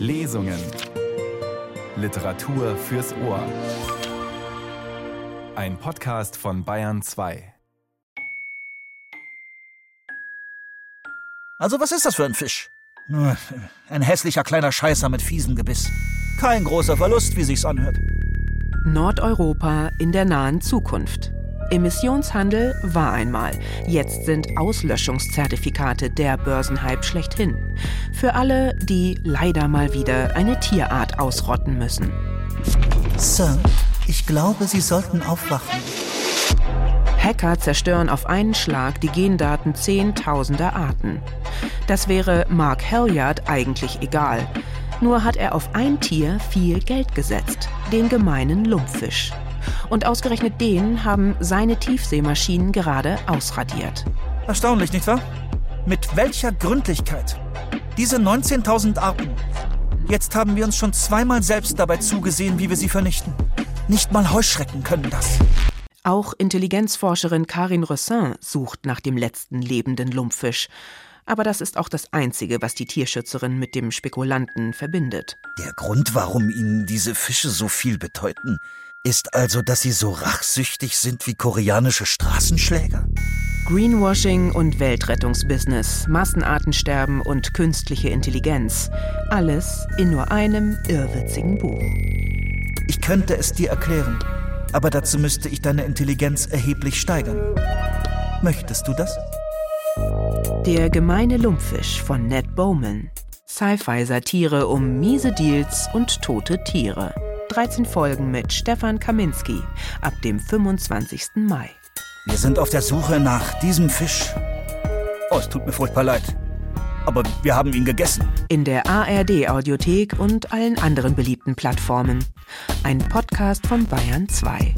Lesungen. Literatur fürs Ohr. Ein Podcast von Bayern 2. Also was ist das für ein Fisch? Ein hässlicher kleiner Scheißer mit fiesem Gebiss. Kein großer Verlust, wie sich's anhört. Nordeuropa in der nahen Zukunft. Emissionshandel war einmal. Jetzt sind Auslöschungszertifikate der Börsenhype schlechthin. Für alle, die leider mal wieder eine Tierart ausrotten müssen. Sir, ich glaube, Sie sollten aufwachen. Hacker zerstören auf einen Schlag die Gendaten zehntausender Arten. Das wäre Mark Halliard eigentlich egal. Nur hat er auf ein Tier viel Geld gesetzt, den gemeinen Lumpfisch. Und ausgerechnet den haben seine Tiefseemaschinen gerade ausradiert. Erstaunlich, nicht wahr? Mit welcher Gründlichkeit? Diese 19.000 Arten. Jetzt haben wir uns schon zweimal selbst dabei zugesehen, wie wir sie vernichten. Nicht mal Heuschrecken können das. Auch Intelligenzforscherin Karin Rossin sucht nach dem letzten lebenden Lumpfisch. Aber das ist auch das Einzige, was die Tierschützerin mit dem Spekulanten verbindet. Der Grund, warum Ihnen diese Fische so viel bedeuten, ist also, dass sie so rachsüchtig sind wie koreanische Straßenschläger? Greenwashing und Weltrettungsbusiness, Massenartensterben und künstliche Intelligenz. Alles in nur einem irrwitzigen Buch. Ich könnte es dir erklären, aber dazu müsste ich deine Intelligenz erheblich steigern. Möchtest du das? Der gemeine Lumpfisch von Ned Bowman. Sci-Fi-Satire um miese Deals und tote Tiere. 13 Folgen mit Stefan Kaminski ab dem 25. Mai. Wir sind auf der Suche nach diesem Fisch. Oh, es tut mir furchtbar leid. Aber wir haben ihn gegessen. In der ARD-Audiothek und allen anderen beliebten Plattformen. Ein Podcast von Bayern 2.